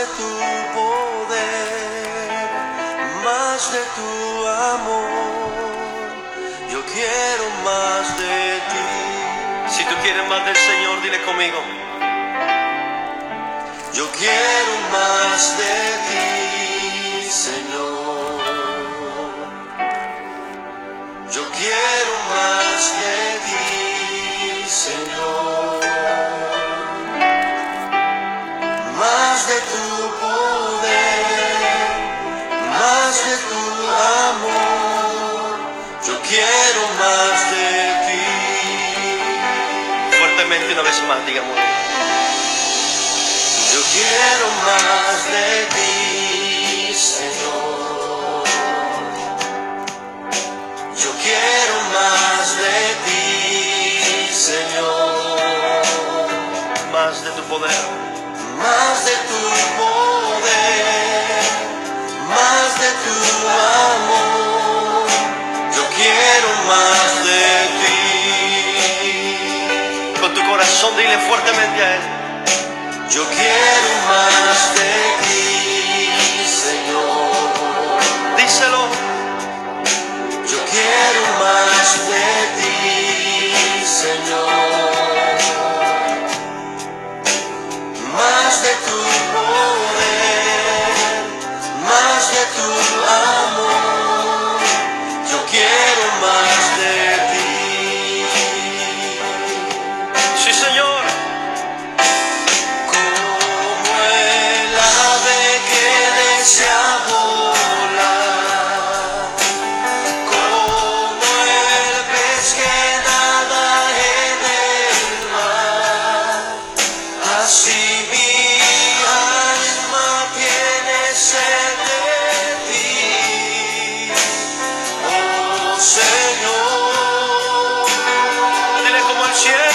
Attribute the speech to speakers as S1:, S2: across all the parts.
S1: de tu poder, más de tu amor. Yo quiero más de ti. Si tú quieres más del Señor, dile conmigo. Yo quiero más de ti, Señor. Yo quiero más de ti, Señor. Digamos. Yo quiero más de ti, Señor. Yo quiero más de ti, Señor. Más de tu poder. Más de tu poder. Fuertemente a Él. Yo quiero más de ti, Señor. Díselo. Yo quiero más de ti, Dile como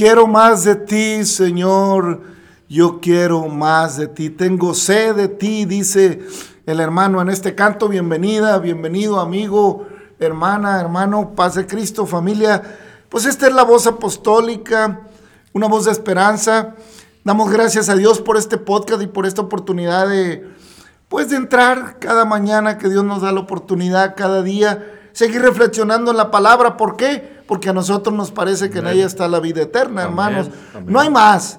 S1: quiero más de ti,
S2: Señor. Yo quiero más de ti. Tengo sed de ti, dice el hermano en este canto. Bienvenida, bienvenido amigo, hermana, hermano, paz de Cristo, familia. Pues esta es la voz apostólica, una voz de esperanza. Damos gracias a Dios por este podcast y por esta oportunidad de, pues, de entrar cada mañana que Dios nos da la oportunidad, cada día, seguir reflexionando en la palabra. ¿Por qué? Porque a nosotros nos parece que en ella está la vida eterna,
S3: Amén,
S2: hermanos.
S3: amén.
S2: No hay más.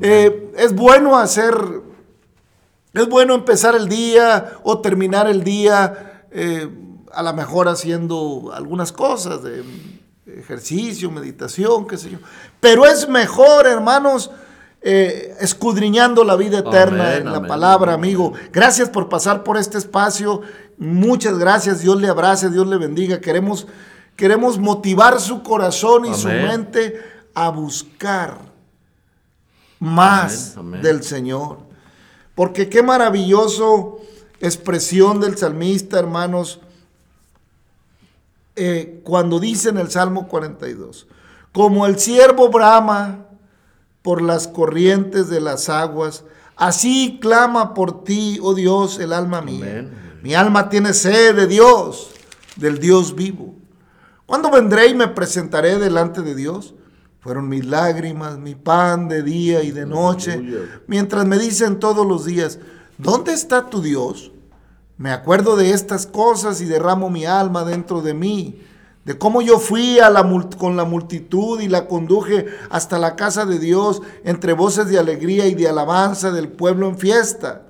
S2: Eh, es bueno hacer, es bueno empezar el día o terminar el día, eh, a lo mejor haciendo algunas cosas de ejercicio, meditación, qué sé yo. Pero es mejor, hermanos, eh, escudriñando la vida eterna
S3: Amén,
S2: en la
S3: amén,
S2: palabra,
S3: amén.
S2: amigo. Gracias por pasar por este espacio. Muchas gracias. Dios le abrace, Dios le bendiga. Queremos, queremos motivar su corazón y su mente a buscar más
S3: Amén, amén.
S2: del Señor. Porque qué maravilloso expresión del salmista, hermanos, eh, cuando dice en el Salmo 42, como el siervo brama por las corrientes de las aguas, así clama por ti, oh Dios, el alma mía.
S3: Amén.
S2: Mi alma tiene sed de Dios, del Dios vivo. ¿Cuándo vendré y me presentaré delante de Dios? Fueron mis lágrimas, mi pan de día y de noche, mientras me dicen todos los días, ¿dónde está tu Dios? Me acuerdo de estas cosas y derramo mi alma dentro de mí, de cómo yo fui a la con la multitud y la conduje hasta la casa de Dios entre voces de alegría y de alabanza del pueblo en fiesta.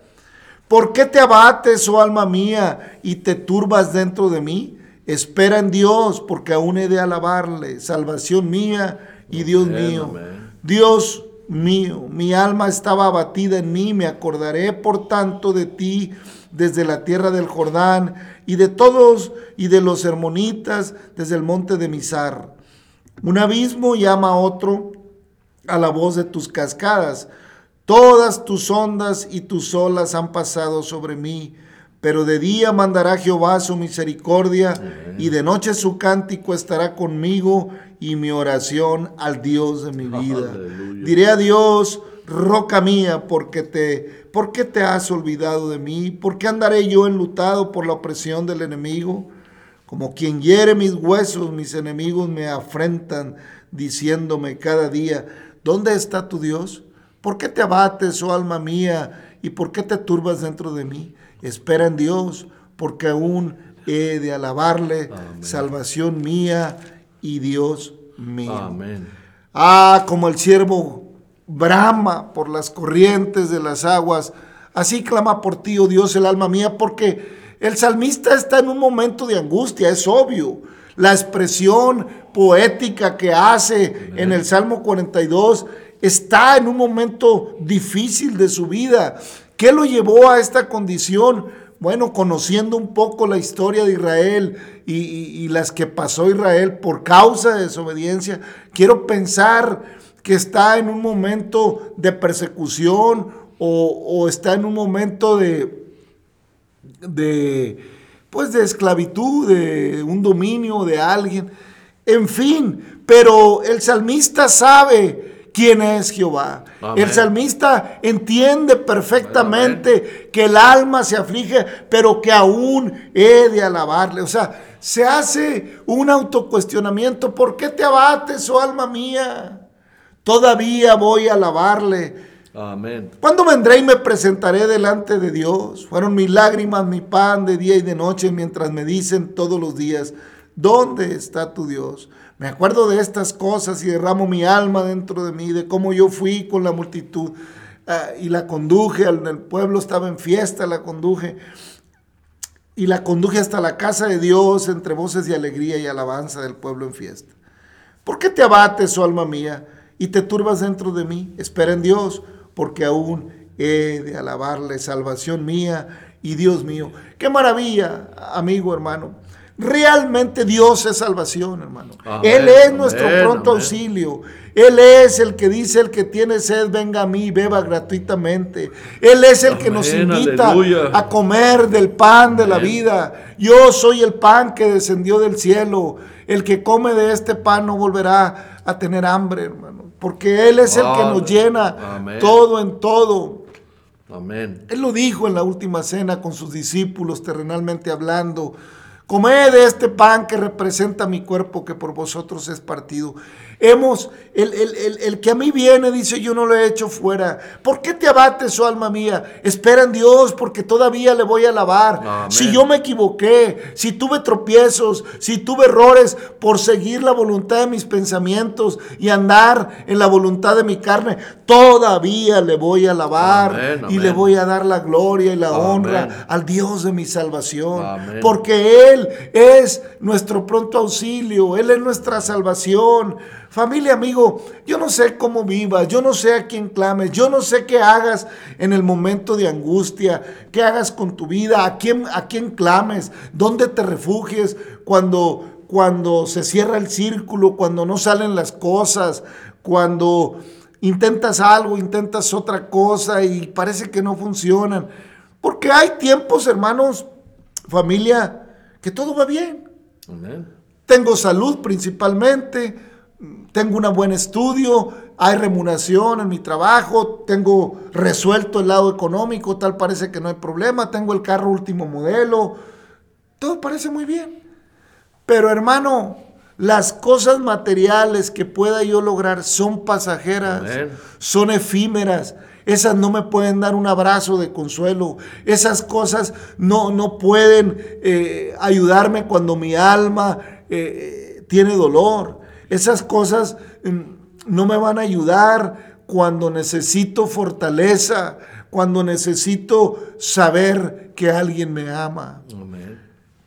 S2: ¿Por qué te abates, oh alma mía, y te turbas dentro de mí? Espera en Dios, porque aún he de alabarle, salvación mía y Dios mío. Dios mío. Mi alma estaba abatida en mí, me acordaré por tanto de ti desde la tierra del Jordán y de todos y de los hermonitas desde el monte de Mizar. Un abismo llama a otro a la voz de tus cascadas. Todas tus ondas y tus olas han pasado sobre mí, pero de día mandará Jehová su misericordia y de noche su cántico estará conmigo y mi oración al Dios de mi vida. Diré a Dios, roca mía, porque te, ¿por qué te has olvidado de mí? ¿Por qué andaré yo enlutado por la opresión del enemigo? Como quien hiere mis huesos, mis enemigos me afrentan, diciéndome cada día, ¿dónde está tu Dios? ¿Por qué te abates, oh alma mía, y por qué te turbas dentro de mí? Espera en Dios, porque aún he de alabarle, salvación mía y Dios mío. Amén. Ah, como el siervo brama por las corrientes de las aguas, así clama por ti, oh Dios, el alma mía, porque el salmista está en un momento de angustia, es obvio. La expresión poética que hace en el Salmo 42 está en un momento difícil de su vida. ¿Qué lo llevó a esta condición? Bueno, conociendo un poco la historia de Israel y, las que pasó Israel por causa de desobediencia, quiero pensar que está en un momento de persecución o está en un momento de, de, pues de esclavitud, de un dominio de alguien, en fin, pero el salmista sabe quién es Jehová. El salmista entiende perfectamente que el alma se aflige, pero que aún he de alabarle. O sea, se hace un autocuestionamiento, ¿por qué te abates, oh alma mía? Todavía voy a alabarle Amén. ¿Cuándo vendré y me presentaré delante de Dios? Fueron mis lágrimas, mi pan de día y de noche, mientras me dicen todos los días, ¿dónde está tu Dios? Me acuerdo de estas cosas y derramo mi alma dentro de mí, de cómo yo fui con la multitud ah, y la conduje, el pueblo estaba en fiesta, la conduje y la conduje hasta la casa de Dios entre voces de alegría y alabanza del pueblo en fiesta. ¿Por qué te abates, oh alma mía, y te turbas dentro de mí? Espera en Dios porque aún he de alabarle, salvación mía y Dios mío. Qué maravilla, amigo hermano. Realmente Dios es salvación, hermano. Él es nuestro pronto auxilio. Él es el que dice, el que tiene sed, venga a mí, beba gratuitamente. Él es el que nos invita a comer del pan de la vida. Yo soy el pan que descendió del cielo. El que come de este pan no volverá a tener hambre, hermano porque Él es el que nos llena todo en todo. Amén. Él lo dijo en la última cena con sus discípulos, terrenalmente hablando. Comed de este pan que representa mi cuerpo que por vosotros es partido. Hemos, el, el, que a mí viene, dice, yo no lo he hecho fuera. ¿Por qué te abates, oh alma mía? Espera en Dios, porque todavía le voy a alabar. Si yo me equivoqué, si tuve tropiezos, si tuve errores por seguir la voluntad de mis pensamientos y andar en la voluntad de mi carne, todavía le voy a alabar y le voy a dar la gloria y la honra al Dios de mi salvación. Porque Él es nuestro pronto auxilio, Él es nuestra salvación. Familia, amigo, yo no sé cómo vivas, yo no sé a quién clames, yo no sé qué hagas en el momento de angustia, qué hagas con tu vida, a quién, a quién clames, dónde te refugies cuando, cuando se cierra el círculo, cuando no salen las cosas, cuando intentas algo, intentas otra cosa y parece que no funcionan. Porque hay tiempos, hermanos, familia, que todo va bien. Tengo salud principalmente tengo un buen estudio, hay remuneración en mi trabajo, tengo resuelto el lado económico, tal parece que no hay problema, tengo el carro último modelo, todo parece muy bien. Pero hermano, las cosas materiales que pueda yo lograr son pasajeras, son efímeras. Esas no me pueden dar un abrazo de consuelo. Esas cosas no, no pueden eh, ayudarme cuando mi alma eh, tiene dolor. Esas cosas mm, no me van a ayudar cuando necesito fortaleza, cuando necesito saber que alguien me ama.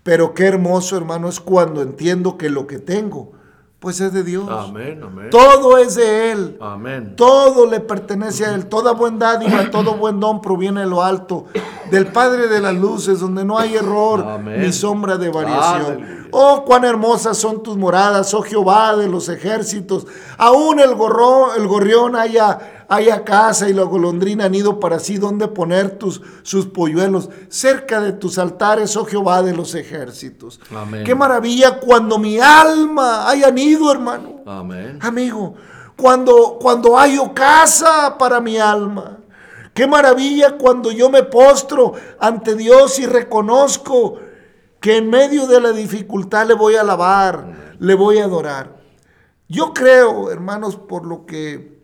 S2: Pero qué hermoso, hermano, es cuando entiendo que lo que tengo pues es de Dios.
S3: Amén, amén.
S2: Todo es de Él.
S3: Amén.
S2: Todo le pertenece a Él. Toda buen dádiva, todo buen don proviene de lo alto, del Padre de las luces, donde no hay error
S3: Amén.
S2: ni sombra de variación.
S3: Aleluya.
S2: Oh, cuán hermosas son tus moradas, oh Jehová de los ejércitos. Aún el, gorro- el gorrión haya, haya casa y la golondrina nido para sí donde poner tus, sus polluelos. Cerca de tus altares, oh Jehová de los ejércitos.
S3: Amén.
S2: Qué maravilla cuando mi alma haya nido, hermano.
S3: Amén.
S2: Amigo, cuando, cuando hay casa para mi alma. Qué maravilla cuando yo me postro ante Dios y reconozco que en medio de la dificultad le voy a alabar, le voy a adorar. Yo creo, hermanos, por lo que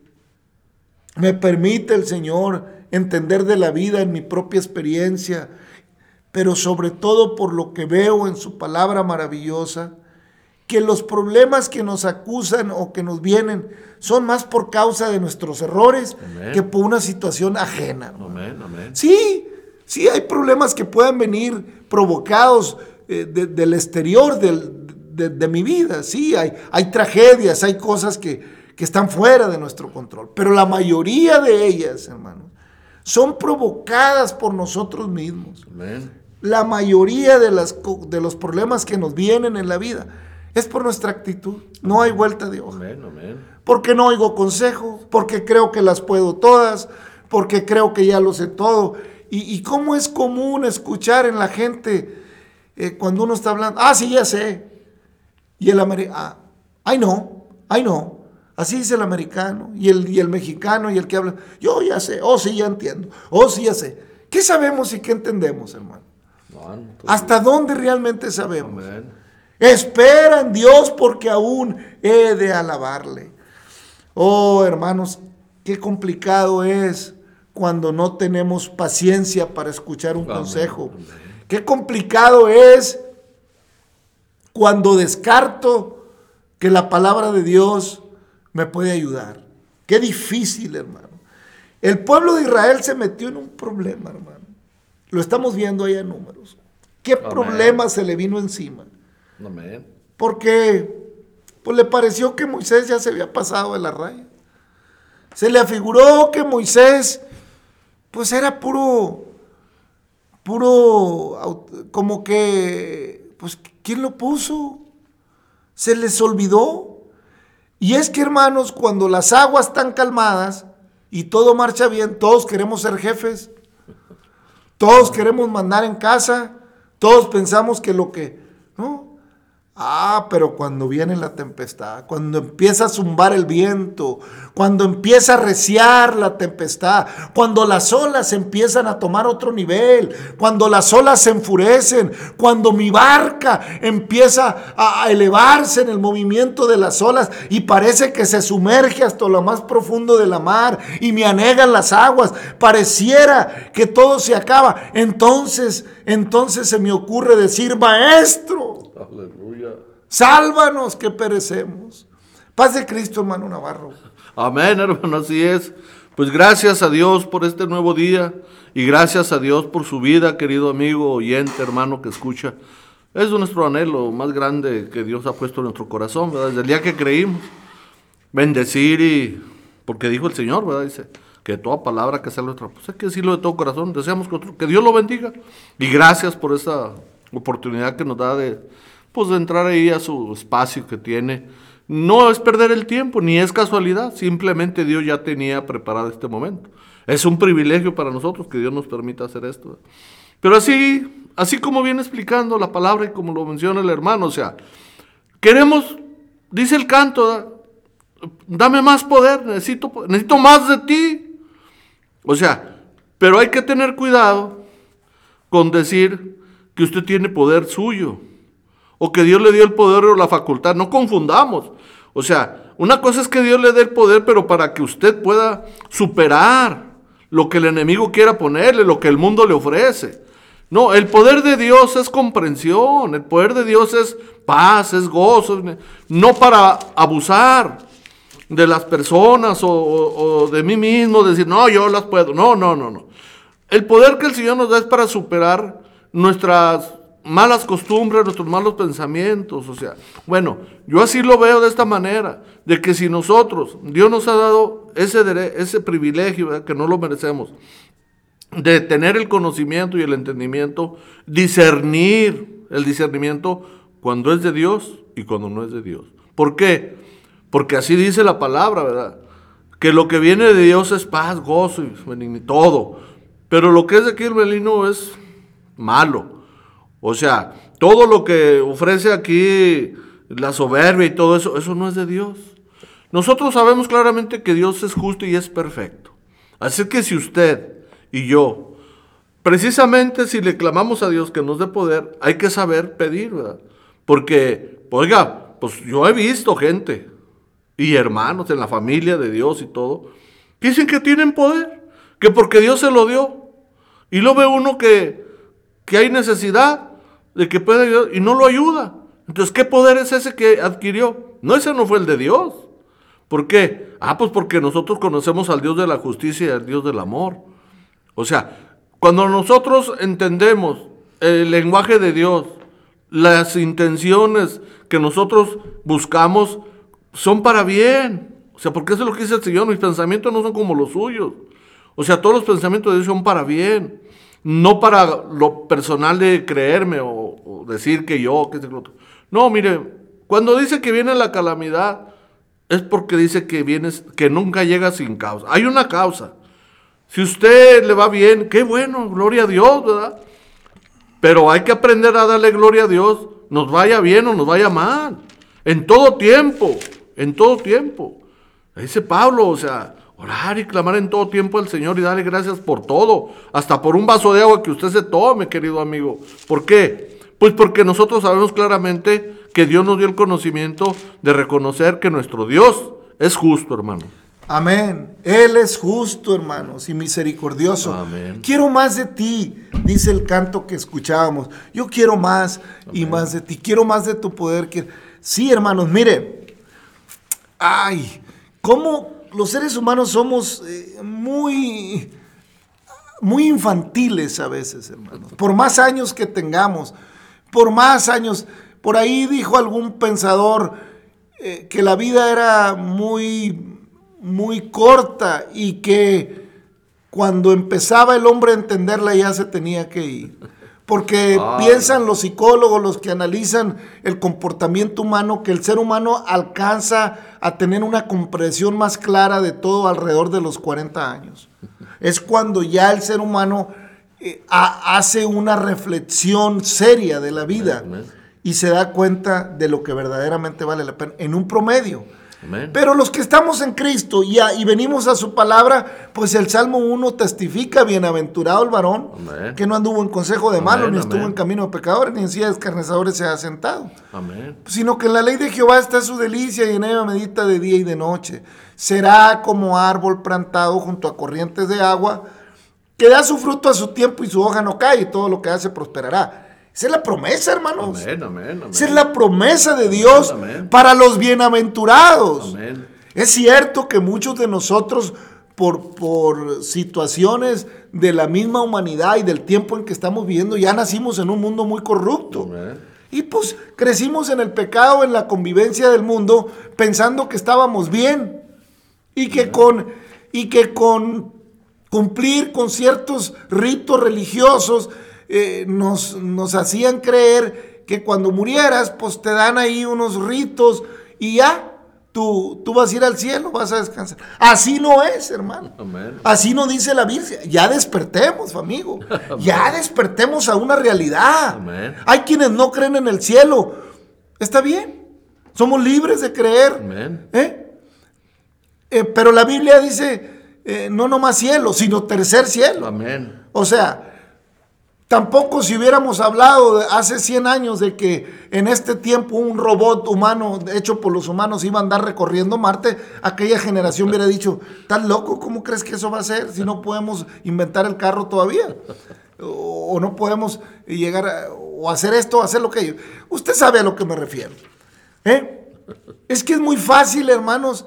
S2: me permite el Señor entender de la vida en mi propia experiencia, pero sobre todo por lo que veo en su palabra maravillosa, que los problemas que nos acusan o que nos vienen son más por causa de nuestros errores
S3: Amén.
S2: que por una situación ajena.
S3: Amén, amén.
S2: Sí, sí hay problemas que puedan venir provocados eh, de- del exterior del- de, de mi vida. Sí, hay, hay tragedias, hay cosas que, que están fuera de nuestro control. Pero la mayoría de ellas, hermanos, son provocadas por nosotros mismos.
S3: Amén.
S2: La mayoría de, las, de los problemas que nos vienen en la vida es por nuestra actitud. No hay vuelta de hoja
S3: Amén, amén.
S2: porque no oigo consejo, porque creo que las puedo todas, porque creo que ya lo sé todo. Y, y cómo es común escuchar en la gente eh, cuando uno está hablando, ah, sí, ya sé. Y el americano, ay no, ay no. Así dice el americano y el, y el mexicano y el que habla, yo ya sé, oh sí, ya entiendo, oh sí, ya sé. ¿Qué sabemos y qué entendemos, hermano? ¿Hasta dónde realmente sabemos?
S3: Amén.
S2: Espera en Dios porque aún he de alabarle. Oh, hermanos, qué complicado es cuando no tenemos paciencia para escuchar un
S3: Amén,
S2: consejo. Qué complicado es cuando descarto que la palabra de Dios me puede ayudar. Qué difícil, hermano. El pueblo de Israel se metió en un problema, hermano. Lo estamos viendo ahí en números. ¿Qué
S3: Amén.
S2: problema se le vino encima?
S3: Amén.
S2: Porque pues le pareció que Moisés ya se había pasado de la raya. Se le afiguró que Moisés pues era puro puro como que pues ¿quién lo puso? Se les olvidó. Y es que hermanos, cuando las aguas están calmadas y todo marcha bien, todos queremos ser jefes. Todos queremos mandar en casa. Todos pensamos que lo que... ¿no? Ah, pero cuando viene la tempestad, cuando empieza a zumbar el viento, cuando empieza a reciar la tempestad, cuando las olas empiezan a tomar otro nivel, cuando las olas se enfurecen, cuando mi barca empieza a elevarse en el movimiento de las olas y parece que se sumerge hasta lo más profundo de la mar y me anegan las aguas, pareciera que todo se acaba. Entonces, entonces se me ocurre decir, maestro. Sálvanos que perecemos. Paz de Cristo, hermano Navarro.
S3: Amén, hermano, así es. Pues gracias a Dios por este nuevo día y gracias a Dios por su vida, querido amigo, oyente, hermano que escucha. Es nuestro anhelo más grande que Dios ha puesto en nuestro corazón, ¿verdad? Desde el día que creímos. Bendecir y... Porque dijo el Señor, ¿verdad? Dice que toda palabra que sale de nuestra... Pues hay que decirlo de todo corazón. Deseamos que, otro- que Dios lo bendiga. Y gracias por esta oportunidad que nos da de, pues, entrar ahí a su espacio que tiene. No es perder el tiempo, ni es casualidad. Simplemente Dios ya tenía preparado este momento. Es un privilegio para nosotros que Dios nos permita hacer esto. Pero así, así como viene explicando la palabra y como lo menciona el hermano, o sea, queremos, dice el canto, ¿da? dame más poder, necesito, necesito más de ti. O sea, pero hay que tener cuidado con decir que usted tiene poder suyo o que Dios le dio el poder o la facultad. No confundamos. O sea, una cosa es que Dios le dé el poder, pero para que usted pueda superar lo que el enemigo quiera ponerle, lo que el mundo le ofrece. No, el poder de Dios es comprensión, el poder de Dios es paz, es gozo, no para abusar de las personas o, de mí mismo, decir, no, yo las puedo. No, no, no, no. El poder que el Señor nos da es para superar nuestras malas costumbres, nuestros malos pensamientos. O sea, bueno, yo así lo veo de esta manera, de que si nosotros, Dios nos ha dado ese, ese privilegio, que no lo merecemos, de tener el conocimiento y el entendimiento, discernir el discernimiento cuando es de Dios y cuando no es de Dios. ¿Por qué? Porque así dice la palabra, ¿verdad? Que lo que viene de Dios es paz, gozo y todo. Pero lo que es de aquí el melino es malo. O sea, todo lo que ofrece aquí la soberbia y todo eso, eso no es de Dios. Nosotros sabemos claramente que Dios es justo y es perfecto. Así que si usted y yo, precisamente si le clamamos a Dios que nos dé poder, hay que saber pedir, ¿verdad? Porque, oiga, pues yo he visto gente y hermanos en la familia de Dios y todo, dicen que tienen poder, que porque Dios se lo dio. Y lo ve uno que, que hay necesidad de que pueda ayudar y no lo ayuda. Entonces, ¿qué poder es ese que adquirió? No, ese no fue el de Dios. ¿Por qué? Ah, pues porque nosotros conocemos al Dios de la justicia y al Dios del amor. O sea, cuando nosotros entendemos el lenguaje de Dios, las intenciones que nosotros buscamos son para bien. O sea, porque eso es lo que dice el Señor, mis pensamientos no son como los suyos. O sea, todos los pensamientos de Dios son para bien, no para lo personal de creerme o, decir que yo, que es el otro. No, mire, cuando dice que viene la calamidad, es porque dice que viene, que nunca llega sin causa. Hay una causa. Si usted le va bien, qué bueno, gloria a Dios, ¿verdad? Pero hay que aprender a darle gloria a Dios, nos vaya bien o nos vaya mal. En todo tiempo, en todo tiempo. Dice Pablo, o sea, orar y clamar en todo tiempo al Señor y darle gracias por todo, hasta por un vaso de agua que usted se tome, querido amigo. ¿Por qué? Pues porque nosotros sabemos claramente que Dios nos dio el conocimiento de reconocer que nuestro Dios es justo, hermano.
S2: Amén. Él es justo, hermanos, y misericordioso. Amén. Quiero más de ti, dice el canto que escuchábamos. Yo quiero más y más de ti. Quiero más de tu poder. Sí, hermanos, mire. Ay, cómo los seres humanos somos eh, muy, muy infantiles a veces, hermanos. Por más años que tengamos, por más años. Por ahí dijo algún pensador eh, que la vida era muy muy corta y que cuando empezaba el hombre a entenderla ya se tenía que ir. Porque piensan los psicólogos, los que analizan el comportamiento humano, que el ser humano alcanza a tener una comprensión más clara de todo alrededor de los 40 años. Es cuando ya el ser humano eh, hace una reflexión seria de la vida y se da cuenta de lo que verdaderamente vale la pena en un promedio. Pero los que estamos en Cristo y, y, venimos a su palabra, pues el Salmo 1 testifica, bienaventurado el varón, que no anduvo en consejo de malos, ni estuvo en camino de pecadores, ni en silla de escarnezadores se ha sentado. Sino que en la ley de Jehová está su delicia y en ella medita de día y de noche. Será como árbol plantado junto a corrientes de agua, que da su fruto a su tiempo y su hoja no cae, y todo lo que hace prosperará. Esa es la promesa, hermanos. Esa es la promesa de Dios para los bienaventurados. Es cierto que muchos de nosotros, por, por situaciones de la misma humanidad y del tiempo en que estamos viviendo, ya nacimos en un mundo muy corrupto. Y pues crecimos en el pecado, en la convivencia del mundo, pensando que estábamos bien. Y que con, y que con cumplir con ciertos ritos religiosos, eh, nos, nos hacían creer que cuando murieras, pues te dan ahí unos ritos y ya, Tú, tú, vas a ir al cielo, vas a descansar. Así no es, hermano. Así no dice la Biblia. Ya despertemos, amigo. Ya despertemos a una realidad. Hay quienes no creen en el cielo. Está bien. Somos libres de creer. ¿Eh? Eh, pero la Biblia dice, no nomás cielo, sino tercer cielo. O sea, Tampoco si hubiéramos hablado hace 100 años de que en este tiempo un robot humano hecho por los humanos iba a andar recorriendo Marte, aquella generación hubiera dicho, ¿estás loco? ¿Cómo crees que eso va a ser si no podemos inventar el carro todavía? O, no podemos llegar a, o hacer esto o hacer lo que... Usted sabe a lo que me refiero. ¿eh? Es que es muy fácil, hermanos,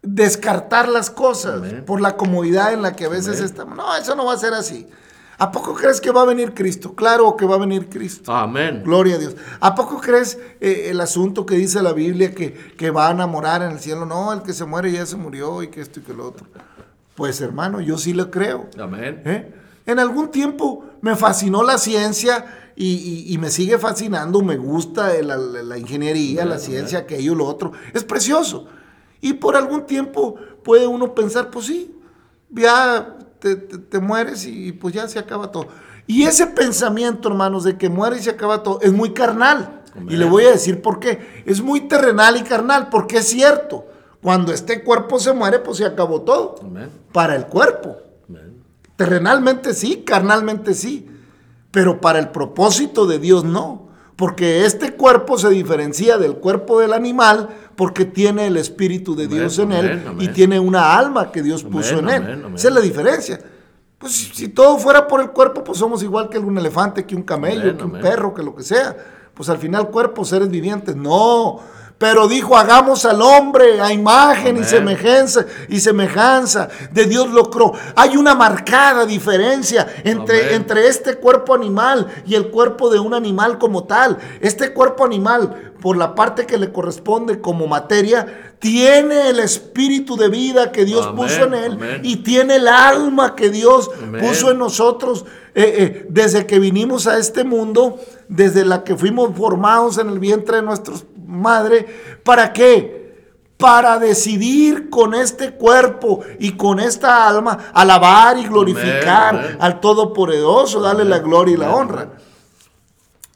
S2: descartar las cosas por la comodidad en la que a veces estamos. No, eso no va a ser así. ¿A poco crees que va a venir Cristo? Claro que va a venir Cristo.
S3: Amén.
S2: Gloria a Dios. ¿A poco crees eh, el asunto que dice la Biblia que, que va a enamorar en el cielo? No, el que se muere ya se murió y que esto y que lo otro. Pues hermano, yo sí lo creo.
S3: Amén.
S2: ¿Eh? En algún tiempo me fascinó la ciencia y, y- y me sigue fascinando, me gusta la, la- la ingeniería, la ciencia, aquello, lo otro. Es precioso. Y por algún tiempo puede uno pensar, pues sí, ya te, te- te mueres y, pues ya se acaba todo. Y ese pensamiento, hermanos, de que muere y se acaba todo, es muy carnal. Y le voy a decir por qué. Es muy terrenal y carnal, porque es cierto. Cuando este cuerpo se muere, pues se acabó todo. Para el cuerpo. Terrenalmente sí, carnalmente sí, pero para el propósito de Dios no, porque este cuerpo se diferencia del cuerpo del animal porque tiene el Espíritu de
S3: Amén,
S2: Dios en él
S3: amén,
S2: y
S3: amén.
S2: tiene una alma que Dios puso en él. Esa es la diferencia. Pues si si todo fuera por el cuerpo, pues somos igual que un elefante, que un camello, que un perro, que lo que sea. Pues al final cuerpo, seres vivientes. No. Pero dijo, hagamos al hombre a imagen y semejanza y semejanza de Dios lo creó. Hay una marcada diferencia entre,
S3: Amén.
S2: entre este cuerpo animal y el cuerpo de un animal como tal. Este cuerpo animal, por la parte que le corresponde como materia, tiene el espíritu de vida que Dios
S3: Amén,
S2: puso en él y tiene el alma que Dios puso en nosotros eh, eh, desde que vinimos a este mundo, desde la que fuimos formados en el vientre de nuestra madre. ¿Para qué? Para decidir con este cuerpo y con esta alma alabar y glorificar
S3: Amén, amén.
S2: al Todopoderoso, darle la gloria y la honra.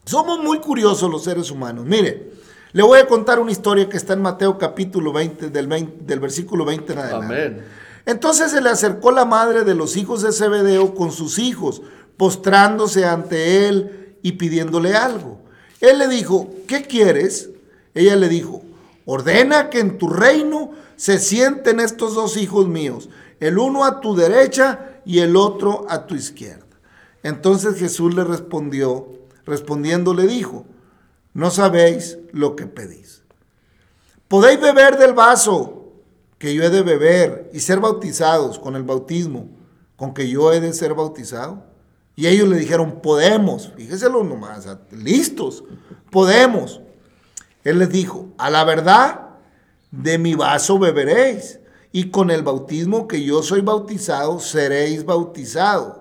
S2: Somos muy curiosos los seres humanos. Mire, le voy a contar una historia que está en Mateo capítulo 20, del, 20 del versículo 20 en adelante.
S3: Amén.
S2: Entonces se le acercó la madre de los hijos de Zebedeo con sus hijos, postrándose ante él y pidiéndole algo. Él le dijo, ¿qué quieres? Ella le dijo, ordena que en tu reino se sienten estos dos hijos míos, el uno a tu derecha y el otro a tu izquierda. Entonces Jesús le respondió, respondiendo le dijo, no sabéis lo que pedís. Podéis beber del vaso que yo he de beber y ser bautizados con el bautismo con que yo he de ser bautizado. Y ellos le dijeron, podemos, fíjeselo nomás, listos, podemos. Él les dijo, a la verdad, de mi vaso beberéis, y con el bautismo que yo soy bautizado, seréis bautizados.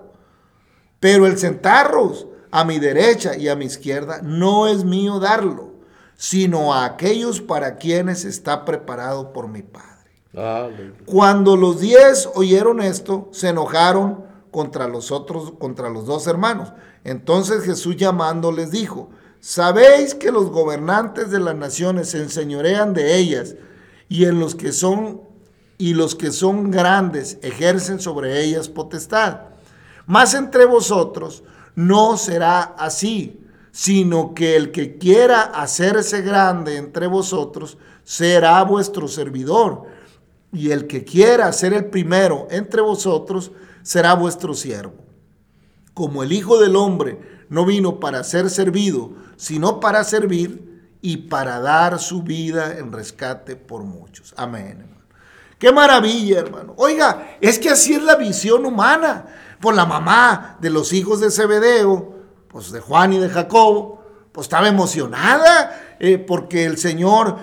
S2: Pero el sentarros a mi derecha y a mi izquierda no es mío darlo, sino a aquellos para quienes está preparado por mi Padre.
S3: Aleluya.
S2: Cuando los diez oyeron esto, se enojaron contra los otros, contra los dos hermanos. Entonces Jesús llamando les dijo, ¿sabéis que los gobernantes de las naciones se enseñorean de ellas y en los que son y los que son grandes ejercen sobre ellas potestad? Mas entre vosotros no será así, sino que el que quiera hacerse grande entre vosotros será vuestro servidor, y el que quiera ser el primero entre vosotros será vuestro siervo. Como el Hijo del Hombre no vino para ser servido, sino para servir y para dar su vida en rescate por muchos. Amén. hermano. Qué maravilla, hermano. Oiga, es que así es la visión humana. Por la mamá de los hijos de Zebedeo, pues de Juan y de Jacobo, pues estaba emocionada eh, porque el Señor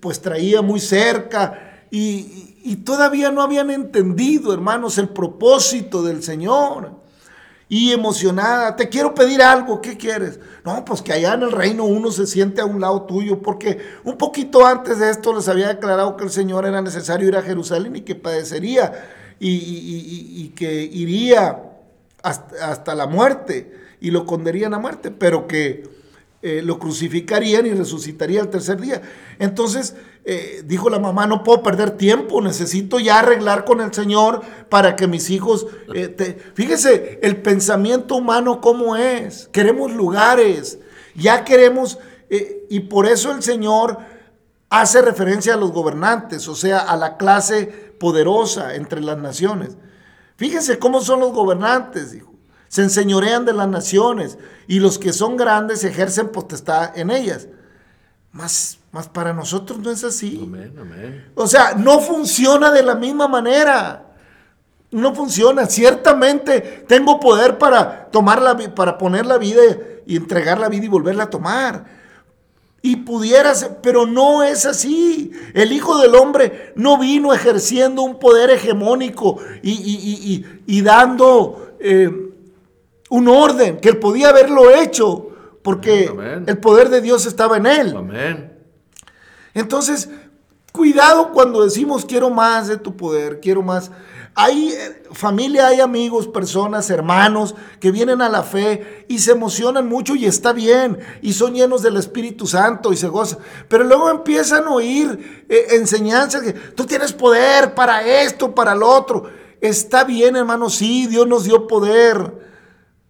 S2: pues traía muy cerca y todavía no habían entendido, hermanos, el propósito del Señor. Y emocionada, te quiero pedir algo, ¿qué quieres? No, pues que allá en el reino uno se siente a un lado tuyo, porque un poquito antes de esto les había declarado que el Señor era necesario ir a Jerusalén y que padecería y, que iría hasta, hasta la muerte y lo condenarían a muerte, pero que eh, lo crucificarían y resucitaría el tercer día. Entonces eh, dijo la mamá, no puedo perder tiempo, necesito ya arreglar con el Señor para que mis hijos... eh, te-". Fíjese el pensamiento humano cómo es. Queremos lugares, ya queremos... y por eso el Señor hace referencia a los gobernantes, o sea, a la clase poderosa entre las naciones. Fíjense cómo son los gobernantes, dijo. Se enseñorean de las naciones y los que son grandes ejercen potestad en ellas. Más, más para nosotros no es así.
S3: Amén, amén.
S2: O sea, no funciona de la misma manera. No funciona. Ciertamente tengo poder para tomar la, para poner la vida y entregar la vida y volverla a tomar. Y pudieras, pero no es así. El Hijo del Hombre no vino ejerciendo un poder hegemónico y, dando eh, un orden, que él podía haberlo hecho, porque el poder de Dios estaba en él. Amén. Entonces, cuidado cuando decimos quiero más de tu poder, quiero más. Hay eh, familia, hay amigos, personas, hermanos que vienen a la fe y se emocionan mucho y está bien y son llenos del Espíritu Santo y se gozan. Pero luego empiezan a oír eh, enseñanzas que tú tienes poder para esto, para lo otro. Está bien, hermano, sí, Dios nos dio poder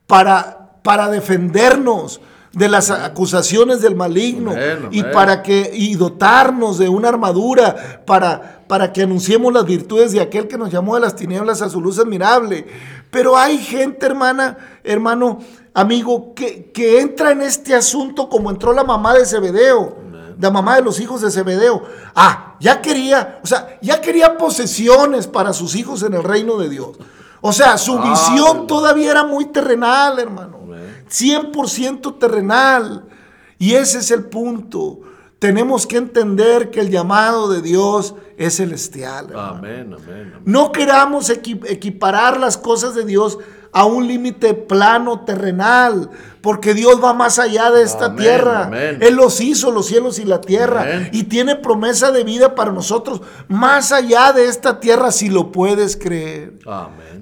S2: para, para defendernos de las acusaciones del maligno y para que y dotarnos de una armadura para para que anunciemos las virtudes de aquel que nos llamó de las tinieblas a su luz admirable. Pero hay gente, hermana, hermano, amigo, que, que entra en este asunto como entró la mamá de Zebedeo, la mamá de los hijos de Zebedeo. Ah, ya quería, o sea, ya quería posesiones para sus hijos en el reino de Dios. O sea, su ah, visión todavía era muy terrenal, hermano. 100% terrenal. Y ese es el punto. Tenemos que entender que el llamado de Dios es celestial. Amén, amén, No queramos equiparar las cosas de Dios a un límite plano terrenal, porque Dios va más allá de esta tierra. Él los hizo, los cielos y la tierra, y tiene promesa de vida para nosotros, más allá de esta tierra, si lo puedes creer.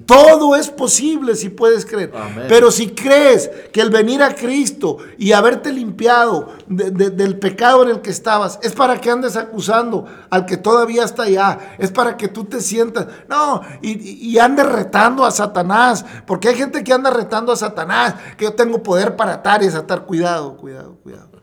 S2: Todo es posible si puedes creer. Pero si crees que el venir a Cristo y haberte limpiado del pecado en el que estabas, es para que andes acusando al que todavía está allá, es para que tú te sientas, no, y, y andes retando a Satanás, porque hay gente que anda retando a Satanás, que yo tengo poder para atar y desatar. Cuidado, cuidado, cuidado.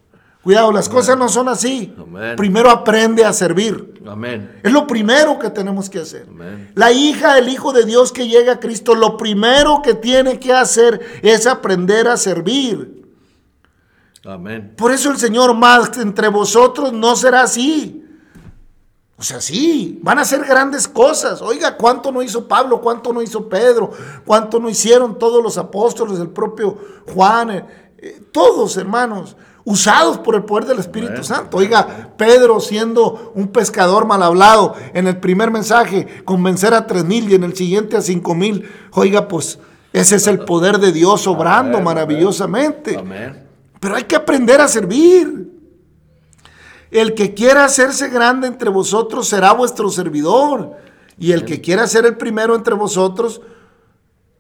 S2: Cuidado, las cosas no son así. Primero aprende a servir. Amén. Es lo primero que tenemos que hacer. La hija, el hijo de Dios que llega a Cristo, lo primero que tiene que hacer es aprender a servir. Amén. Por eso el Señor más entre vosotros no será así. O sea, sí, van a hacer grandes cosas. Oiga, ¿cuánto no hizo Pablo? ¿Cuánto no hizo Pedro? ¿Cuánto no hicieron todos los apóstoles, el propio Juan? Eh, eh, todos, hermanos, usados por el poder del Espíritu Santo. Oiga, Pedro siendo un pescador mal hablado, en el primer mensaje convencer a tres mil y en el siguiente a cinco mil. Oiga, pues ese es el poder de Dios obrando maravillosamente. Pero hay que aprender a servir. El que quiera hacerse grande entre vosotros será vuestro servidor. Y el que quiera ser el primero entre vosotros,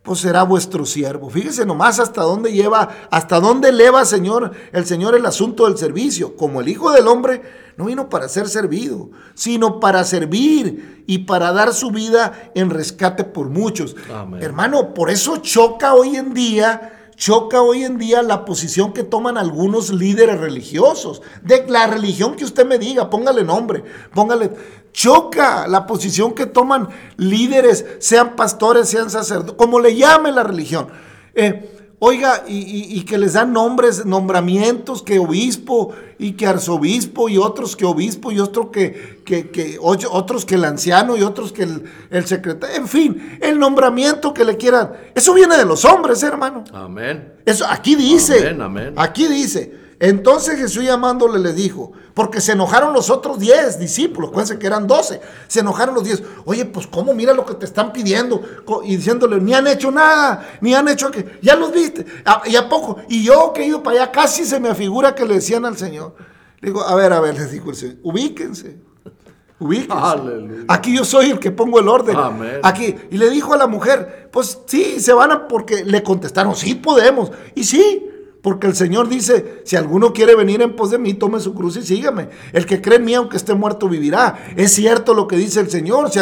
S2: pues será vuestro siervo. Fíjese nomás hasta dónde lleva, hasta dónde eleva, Señor, el Señor el asunto del servicio. Como el Hijo del Hombre no vino para ser servido, sino para servir y para dar su vida en rescate por muchos. Hermano, por eso choca hoy en día choca hoy en día la posición que toman algunos líderes religiosos, de la religión que usted me diga, póngale nombre, póngale, choca la posición que toman líderes, sean pastores, sean sacerdotes, como le llame la religión. Eh, Oiga, y, que les dan nombres, nombramientos, que obispo y que arzobispo y otros que obispo y otro que, que, otros que el anciano y otros que el, secretario. En fin, el nombramiento que le quieran. Eso viene de los hombres, hermano. Amén. Eso aquí dice. Amén, amén. Aquí dice. Entonces Jesús llamándole le dijo, porque se enojaron los otros diez discípulos, acuérdense que eran doce, se enojaron los diez, oye, pues cómo, mira lo que te están pidiendo, y diciéndole, ni han hecho nada, ni han hecho, que ya los viste, y a poco, y yo que he ido para allá, casi se me afigura que le decían al Señor, le digo, a ver, a ver, les dijo el Señor, ubíquense, ubíquense, aquí yo soy el que pongo el orden, aquí, y le dijo a la mujer, pues sí, se van a, porque le contestaron, sí podemos, y sí, porque el Señor dice, si alguno quiere venir en pos de mí, tome su cruz y sígame. El que cree en mí, aunque esté muerto, vivirá. Es cierto lo que dice el Señor. Si,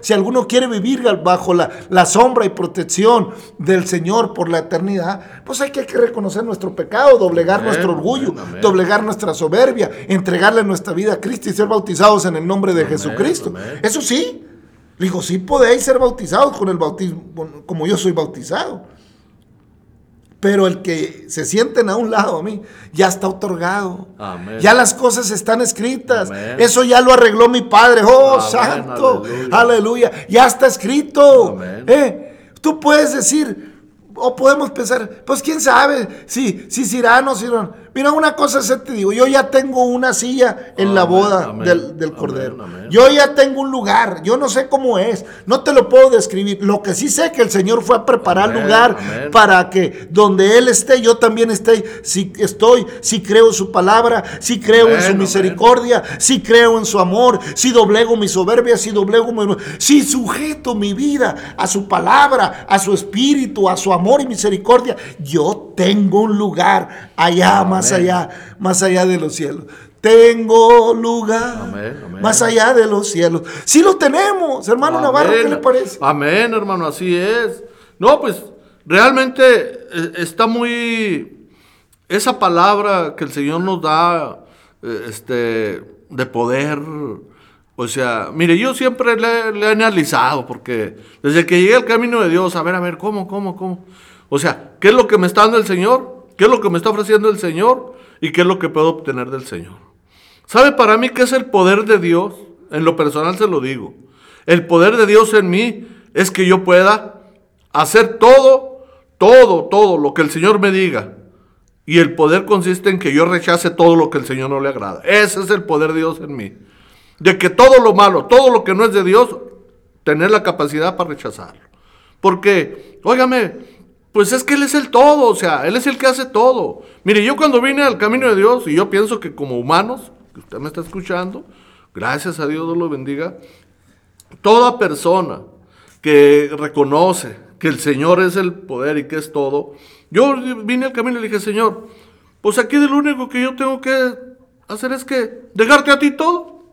S2: si alguno quiere vivir bajo la, sombra y protección del Señor por la eternidad, pues hay que, reconocer nuestro pecado, doblegar nuestro orgullo, doblegar nuestra soberbia, entregarle nuestra vida a Cristo y ser bautizados en el nombre de Jesucristo. Eso sí. Dijo, sí podéis ser bautizados con el bautismo, como yo soy bautizado. Pero el que se sienten a un lado a mí, ya está otorgado.
S3: Amén.
S2: Ya las cosas están escritas.
S3: Amén.
S2: Eso ya lo arregló mi Padre. Oh,
S3: Amén,
S2: santo.
S3: aleluya.
S2: Aleluya. Ya está escrito. Eh, Tú puedes decir, o podemos pensar, pues quién sabe si, si Cirano, Cirano. Mira, una cosa se te digo, yo ya tengo una silla en la boda
S3: amén,
S2: del, del Cordero.
S3: amén.
S2: Yo ya tengo un lugar, yo no sé cómo es, no te lo puedo describir. Lo que sí sé que el Señor fue a preparar lugar para que donde Él esté, yo también esté. Si estoy, si creo en su palabra, si creo en su misericordia, si creo en su amor, si doblego mi soberbia, si doblego mi... Si sujeto mi vida a su palabra, a su espíritu, a su amor y misericordia, yo tengo un lugar allá, más
S3: Amén.
S2: allá, más allá de los cielos. Tengo lugar
S3: Amén, amén.
S2: más allá de los cielos. Sí lo tenemos, hermano Navarro, ¿qué le parece?
S3: Amén, hermano, así es. No, pues realmente eh, está muy esa palabra que el Señor nos da eh, este de poder. O sea, mire, yo siempre le, le he analizado porque desde que llegué al camino de Dios, a ver, a ver, ¿cómo, cómo, cómo? O sea, ¿qué es lo que me está dando el Señor? ¿Qué es lo que me está ofreciendo el Señor? ¿Y qué es lo que puedo obtener del Señor? ¿Sabe para mí qué es el poder de Dios? En lo personal se lo digo. El poder de Dios en mí es que yo pueda hacer todo, todo, todo lo que el Señor me diga. Y el poder consiste en que yo rechace todo lo que el Señor no le agrada. Ese es el poder de Dios en mí. De que todo lo malo, todo lo que no es de Dios, tener la capacidad para rechazarlo. Porque, óigame, pues es que Él es el todo, o sea, Él es el que hace todo. Mire, yo cuando vine al camino de Dios, y yo pienso que como humanos, que usted me está escuchando, gracias a Dios, Dios lo bendiga, toda persona que reconoce que el Señor es el poder y que es todo, yo vine al camino y le dije, Señor, pues aquí lo único que yo tengo que hacer es que dejarte a ti todo,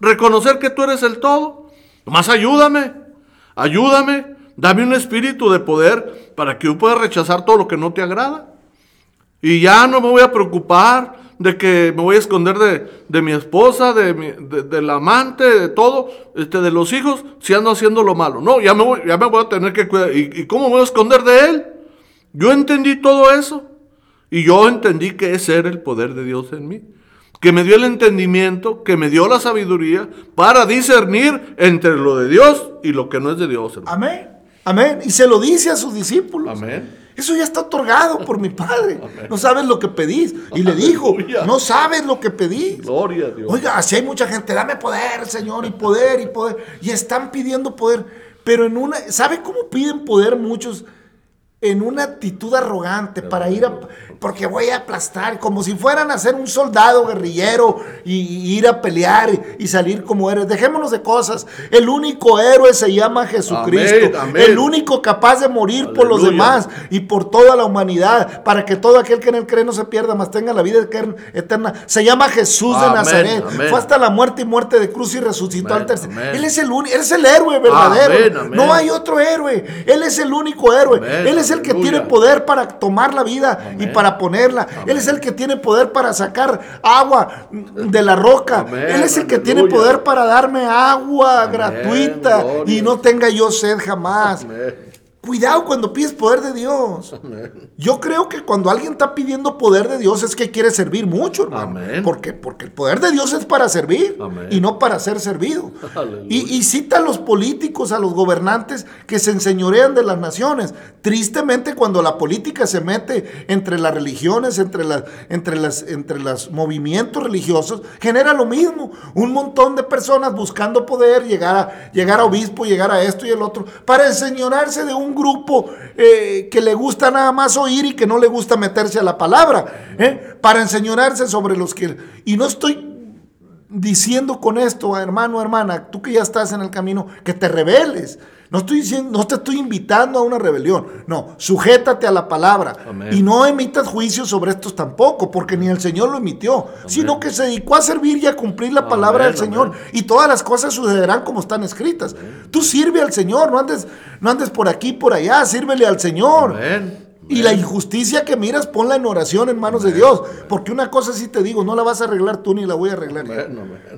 S3: reconocer que tú eres el todo, más ayúdame, ayúdame, dame un espíritu de poder para que yo pueda rechazar todo lo que no te agrada. Y ya no me voy a preocupar de que me voy a esconder de, de mi esposa, de mi, de- del amante, de todo, este, de los hijos, si ando haciendo lo malo. No, ya me voy, ya me voy a tener que cuidar. ¿Y, cómo me voy a esconder de él? Yo entendí todo eso. Y yo entendí que ese era el poder de Dios en mí. Que me dio el entendimiento, que me dio la sabiduría para discernir entre lo de Dios y lo que no es de Dios.
S2: Amén. Amén. Y se lo dice a sus discípulos.
S3: Amén.
S2: Eso ya está otorgado por mi Padre. No sabes lo que pedís. Y le dijo,
S3: Aleluya.
S2: no sabes lo que pedís.
S3: Gloria a Dios.
S2: Oiga, así hay mucha gente, dame poder, Señor, y poder, y poder. Y están pidiendo poder. Pero en una, ¿sabe cómo piden poder muchos? En una actitud arrogante para ir a... Porque voy a aplastar, como si fueran a ser un soldado guerrillero y, y ir a pelear y, y salir como héroes. Dejémonos de cosas. El único héroe se llama Jesucristo.
S3: Amén, amén.
S2: El único capaz de morir por los demás y por toda la humanidad, para que todo aquel que en él cree no se pierda, mas tenga la vida eter- eterna. Se llama Jesús de Nazaret. Fue hasta la muerte y muerte de cruz y resucitó al tercer. Él es el único, él es el héroe verdadero. No hay otro héroe. Él es el único héroe. Él es el que
S3: aleluya.
S2: tiene poder para tomar la vida y
S3: Amén.
S2: Para ponerla. Él es el que tiene poder para sacar agua de la roca.
S3: Amén,
S2: él es el que tiene poder para darme agua
S3: Amén,
S2: gratuita
S3: gloria.
S2: y no tenga yo sed jamás. Cuidado cuando pides poder de Dios. Yo creo que cuando alguien está pidiendo poder de Dios es que quiere servir mucho, hermano.
S3: Amén.
S2: Porque, porque el poder de Dios es para servir
S3: Amén.
S2: y no para ser servido. Y, y cita a los políticos, a los gobernantes que se enseñorean de las naciones. Tristemente, cuando la política se mete entre las religiones, entre, las, entre, las, entre los movimientos religiosos, genera lo mismo. Un montón de personas buscando poder, llegar a, llegar a obispo, llegar a esto y el otro, para enseñorearse de un grupo eh, que le gusta nada más oír y que no le gusta meterse a la palabra. ¿eh? Para enseñorearse sobre los que... Y no estoy diciendo con esto, hermano, hermana, tú que ya estás en el camino, que te rebeles. No, estoy diciendo, no te estoy invitando a una rebelión. No, sujétate a la palabra.
S3: Amén.
S2: Y no emitas juicios sobre estos tampoco, porque ni el Señor lo emitió, sino que se dedicó a servir y a cumplir la palabra
S3: Amén,
S2: del Señor. Y todas las cosas sucederán como están escritas. Tú sirve al Señor, no andes, no andes por aquí, por allá, sírvele al Señor.
S3: Amén.
S2: Y la injusticia que miras, ponla en oración en manos de Dios. Porque una cosa sí te digo, no la vas a arreglar tú ni la voy a arreglar yo.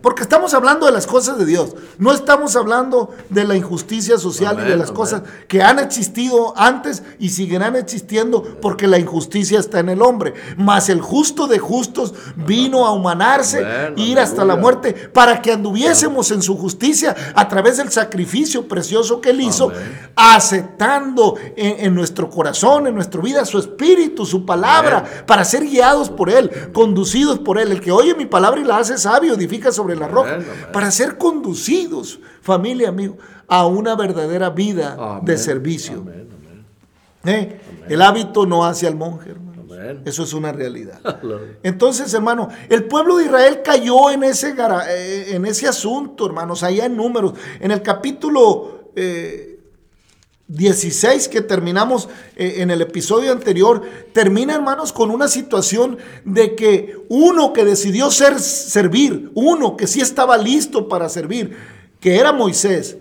S2: Porque estamos hablando de las cosas de Dios. No estamos hablando de la injusticia social y de las cosas que han existido antes y seguirán existiendo porque la injusticia está en el hombre. Mas el justo de justos vino a humanarse, ir hasta la muerte, para que anduviésemos en su justicia a través del sacrificio precioso que él hizo, aceptando en, en nuestro corazón, en nuestra vida, su espíritu, su palabra, para ser guiados por él, conducidos por él. El que oye mi palabra y la hace sabio, edifica sobre la roca, para ser conducidos, familia, amigo, a una verdadera vida
S3: Amén,
S2: de servicio.
S3: Amén, amén.
S2: ¿Eh? El hábito no hace al monje, hermano. Eso es una realidad. Entonces, hermano, el pueblo de Israel cayó en ese, eh, en ese asunto, hermanos, allá en números. En el capítulo eh, 16 que terminamos eh, en el episodio anterior, termina, hermanos, con una situación de que uno que decidió ser, servir, uno que sí estaba listo para servir, que era Moisés,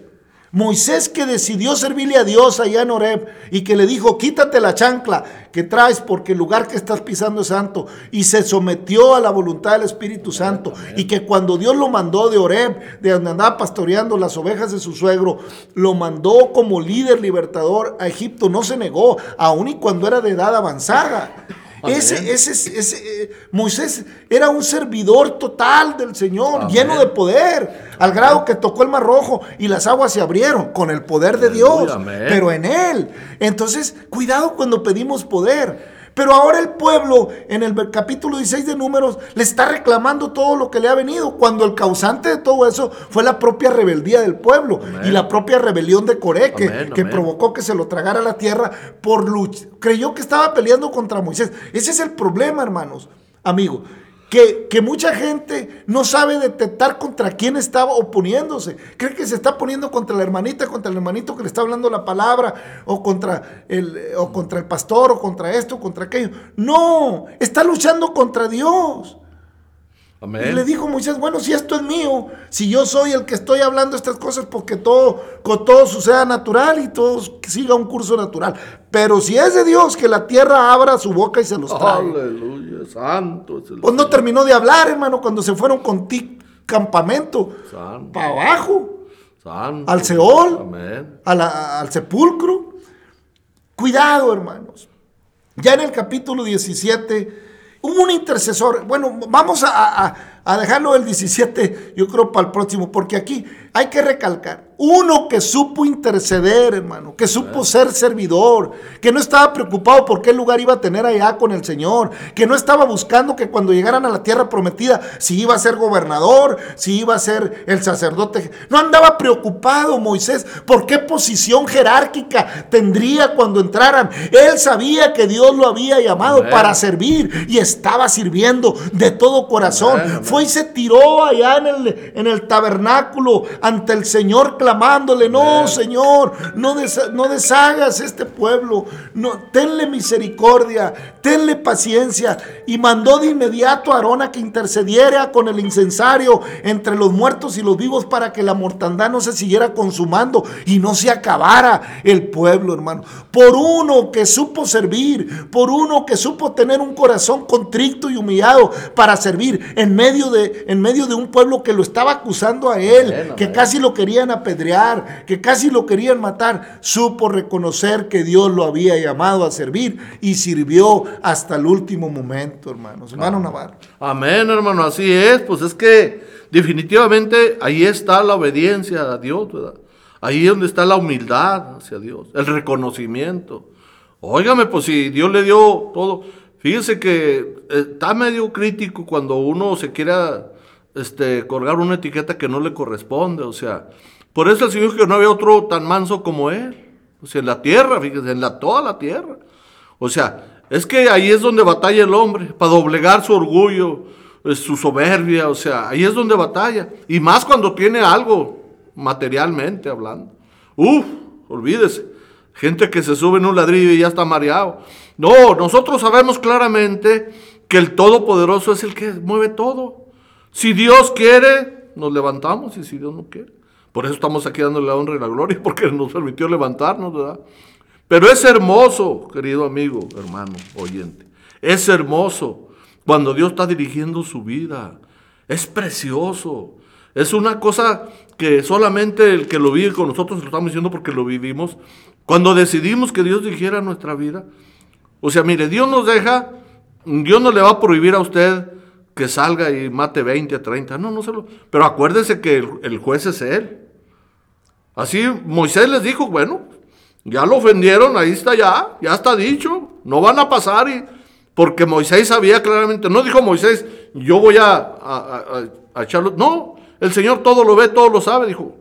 S2: Moisés que decidió servirle a Dios allá en Horeb y que le dijo, quítate la chancla que traes porque el lugar que estás pisando es santo. Y se sometió a la voluntad del Espíritu Santo. Y que cuando Dios lo mandó de Horeb, de donde andaba pastoreando las ovejas de su suegro, lo mandó como líder libertador a Egipto. No se negó, aun y cuando era de edad avanzada. Ese, ese, ese, eh, Moisés era un servidor total del Señor,
S3: Amén.
S2: lleno de poder, al grado que tocó el mar rojo y las aguas se abrieron con el poder de Dios,
S3: amén.
S2: pero en Él. Entonces, cuidado cuando pedimos poder. Pero ahora el pueblo, en el capítulo 16 de Números, le está reclamando todo lo que le ha venido, cuando el causante de todo eso fue la propia rebeldía del pueblo
S3: Amén.
S2: y la propia rebelión de Coré, que,
S3: Amén,
S2: que
S3: amén.
S2: provocó que se lo tragara la tierra por lucha. Creyó que estaba peleando contra Moisés. Ese es el problema, hermanos, amigo. Que, que mucha gente no sabe detectar contra quién estaba oponiéndose. Cree que se está poniendo contra la hermanita, contra el hermanito que le está hablando la palabra, o contra el, o contra el pastor, o contra esto, o contra aquello. No, está luchando contra Dios. Y le dijo Moisés, bueno, si esto es mío, si yo soy el que estoy hablando estas cosas, porque todo, con todo suceda natural y todo siga un curso natural. Pero si es de Dios, que la tierra abra su boca y se los trae.
S3: Aleluya, santo es el
S2: Pues no
S3: Señor.
S2: terminó de hablar, hermano, cuando se fueron con ti campamento,
S3: Santo,
S2: para abajo,
S3: santo.
S2: al Seol. Al sepulcro. Cuidado, hermanos. Ya en el capítulo 17 hubo un intercesor. Bueno, vamos a, a- dejarlo el 17, yo creo, para el próximo, porque aquí hay que recalcar. Uno que supo interceder, hermano, que supo ser servidor, que no estaba preocupado por qué lugar iba a tener allá con el Señor, que no estaba buscando que cuando llegaran a la tierra prometida, si iba a ser gobernador, si iba a ser el sacerdote. No andaba preocupado Moisés por qué posición jerárquica tendría cuando entraran. Él sabía que Dios lo había llamado
S3: Amén.
S2: para servir y estaba sirviendo de todo corazón.
S3: Amén.
S2: Fue y se tiró allá en el, en el tabernáculo ante el Señor clamándole, no. Señor, no, desa- no deshagas este pueblo, no, tenle misericordia, tenle paciencia. Y mandó de inmediato a Aarón a que intercediera con el incensario entre los muertos y los vivos para que la mortandad no se siguiera consumando y no se acabara el pueblo, hermano. Por uno que supo servir, por uno que supo tener un corazón contrito y humillado para servir en medio de, en medio de un pueblo que lo estaba acusando a él, que casi lo querían apedrear, que casi lo querían matar, supo reconocer que Dios lo había llamado a servir y sirvió hasta el último momento, hermanos. Hermano Navarro.
S3: Amén, hermano, así es. Pues es que definitivamente ahí está la obediencia a Dios, ¿verdad? Ahí es donde está la humildad hacia Dios, el reconocimiento. Óigame, pues si Dios le dio todo, fíjese que eh, está medio crítico cuando uno se quiera este, colgar una etiqueta que no le corresponde, o sea, por eso el Señor que no había otro tan manso como Él, o sea, en la tierra, fíjese, en la, toda la tierra. O sea, es que ahí es donde batalla el hombre, para doblegar su orgullo, eh, su soberbia, o sea, ahí es donde batalla. Y más cuando tiene algo, materialmente hablando. Uf, olvídese. Gente que se sube en un ladrillo y ya está mareado. No, nosotros sabemos claramente que el Todopoderoso es el que mueve todo. Si Dios quiere, nos levantamos y si Dios no quiere. Por eso estamos aquí dándole la honra y la gloria, porque nos permitió levantarnos, ¿verdad? Pero es hermoso, querido amigo, hermano, oyente. Es hermoso cuando Dios está dirigiendo su vida. Es precioso. Es una cosa que solamente el que lo vive con nosotros lo estamos diciendo porque lo vivimos. Cuando decidimos que Dios dirigiera nuestra vida. O sea, mire, Dios nos deja, Dios no le va a prohibir a usted que salga y mate 20, 30. No, no se lo. Pero acuérdese que el, juez es él. Así Moisés les dijo, bueno, ya lo ofendieron, ahí está ya, ya está dicho, no van a pasar y porque Moisés sabía claramente, no dijo Moisés, yo voy a, a echarlo, no, el Señor todo lo ve, todo lo sabe, dijo,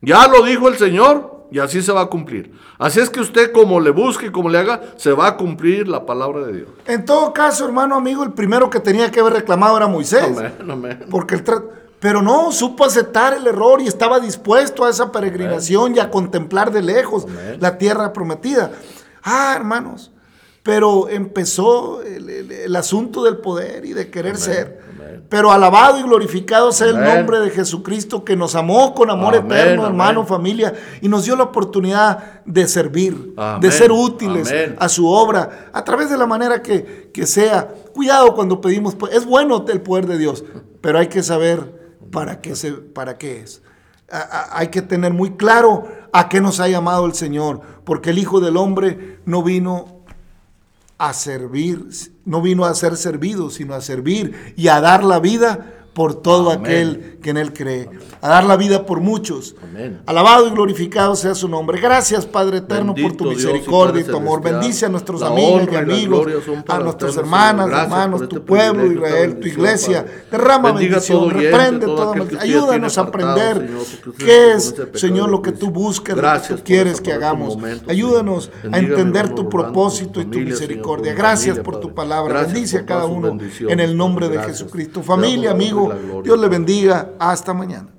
S3: ya lo dijo el Señor y así se va a cumplir. Así es que usted como le busque, como le haga, se va a cumplir la palabra de Dios.
S2: En todo caso, hermano amigo, el primero que tenía que haber reclamado era Moisés.
S3: Amén, amén.
S2: Porque el tra- pero no, supo aceptar el error y estaba dispuesto a esa peregrinación y a contemplar de lejos la tierra prometida. Ah, hermanos, pero empezó el, el- el asunto del poder y de querer ser.
S3: Amén.
S2: Pero alabado y glorificado sea el nombre de Jesucristo que nos amó con amor
S3: Amén,
S2: eterno, hermano, familia, y nos dio la oportunidad de servir, de ser útiles a su obra, a través de la manera que, que sea. Cuidado cuando pedimos, po- es bueno el poder de Dios, pero hay que saber para qué, se, para qué es. A- a- hay que tener muy claro a qué nos ha llamado el Señor, porque el Hijo del Hombre no vino a servir, no vino a ser servido, sino a servir y a dar la vida por todo
S3: Amén.
S2: aquel que en Él cree, a dar la vida por muchos.
S3: Amén.
S2: Alabado y glorificado sea su nombre. Gracias, Padre eterno, por tu
S3: Dios y
S2: misericordia y tu amor. Bendice a nuestros amigos y amigos, a nuestras hermanas, hermanos, tu
S3: este
S2: pueblo, Israel, tu iglesia.
S3: Padre.
S2: Derrama
S3: Bendiga
S2: bendición,
S3: todo
S2: reprende
S3: todo
S2: toda Ayúdanos a aprender
S3: Señor,
S2: qué es, Señor, lo que tú buscas, lo que tú quieres que hagamos. Ayúdanos a entender tu propósito y tu misericordia. Gracias por tu palabra. Bendice a cada uno en el nombre de. Jesucristo. Familia, amigo, Dios le bendiga. Hasta mañana.